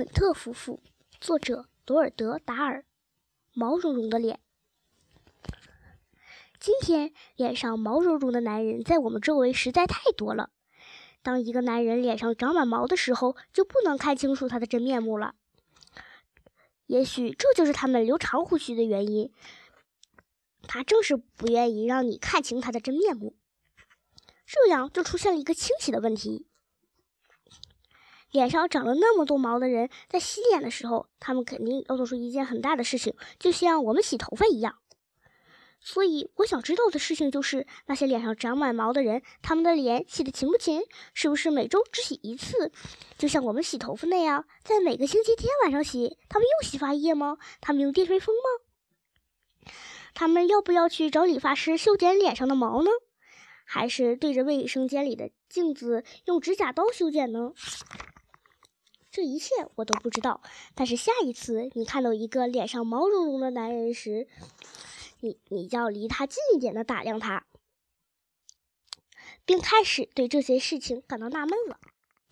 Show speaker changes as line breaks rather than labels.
蠢特夫妇，作者罗尔德·达尔。毛茸茸的脸。今天，脸上毛茸茸的男人在我们周围实在太多了。当一个男人脸上长满毛的时候，就不能看清楚他的真面目了。也许这就是他们留长胡须的原因。他正是不愿意让你看清他的真面目。这样就出现了一个清晰的问题。脸上长了那么多毛的人，在洗脸的时候，他们肯定要做出一件很大的事情，就像我们洗头发一样。所以，我想知道的事情就是，那些脸上长满毛的人，他们的脸洗得勤不勤？是不是每周只洗一次？就像我们洗头发那样，在每个星期天晚上洗？他们用洗发液吗？他们用电吹风吗？他们要不要去找理发师修剪脸上的毛呢？还是对着卫生间里的镜子用指甲刀修剪呢？这一切我都不知道，但是下一次你看到一个脸上毛茸茸的男人时，你你就要离他近一点的打量他，并开始对这些事情感到纳闷了。